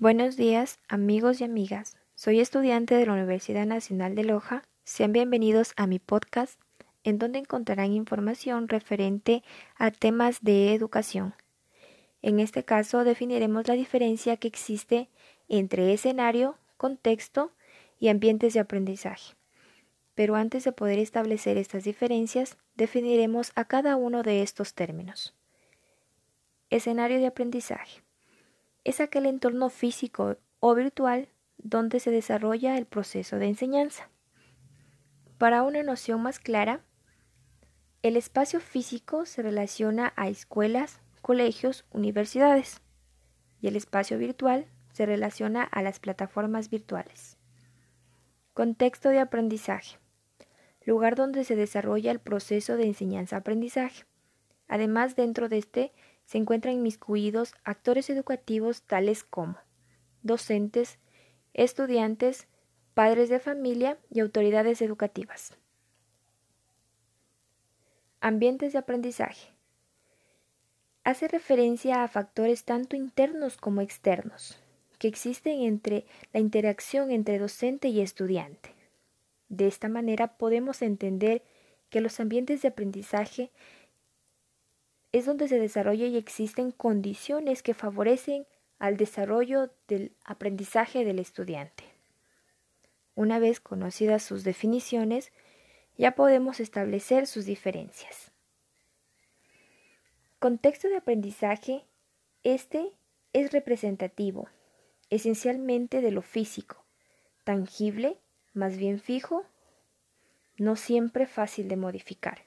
Buenos días, amigos y amigas. Soy estudiante de la Universidad Nacional de Loja. Sean bienvenidos a mi podcast, en donde encontrarán información referente a temas de educación. En este caso, definiremos la diferencia que existe entre escenario, contexto y ambientes de aprendizaje. Pero antes de poder establecer estas diferencias, definiremos a cada uno de estos términos. Escenario de aprendizaje es aquel entorno físico o virtual donde se desarrolla el proceso de enseñanza. Para una noción más clara, el espacio físico se relaciona a escuelas, colegios, universidades y el espacio virtual se relaciona a las plataformas virtuales. Contexto de aprendizaje. Lugar donde se desarrolla el proceso de enseñanza-aprendizaje. Además, dentro de este se encuentran inmiscuidos actores educativos tales como docentes, estudiantes, padres de familia y autoridades educativas. Ambientes de aprendizaje. Hace referencia a factores tanto internos como externos que existen entre la interacción entre docente y estudiante. De esta manera podemos entender que los ambientes de aprendizaje es donde se desarrolla y existen condiciones que favorecen al desarrollo del aprendizaje del estudiante. Una vez conocidas sus definiciones, ya podemos establecer sus diferencias. Contexto de aprendizaje. Este es representativo, esencialmente de lo físico, tangible, más bien fijo, no siempre fácil de modificar.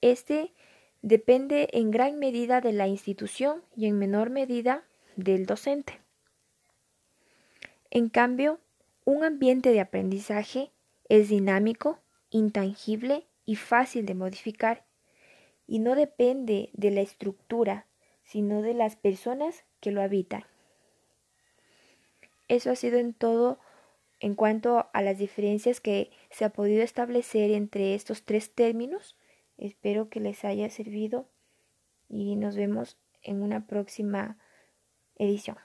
Este depende en gran medida de la institución y en menor medida del docente. En cambio, un ambiente de aprendizaje es dinámico, intangible y fácil de modificar, y no depende de la estructura, sino de las personas que lo habitan. Eso ha sido en todo en cuanto a las diferencias que se ha podido establecer entre estos tres términos Espero que les haya servido y nos vemos en una próxima edición.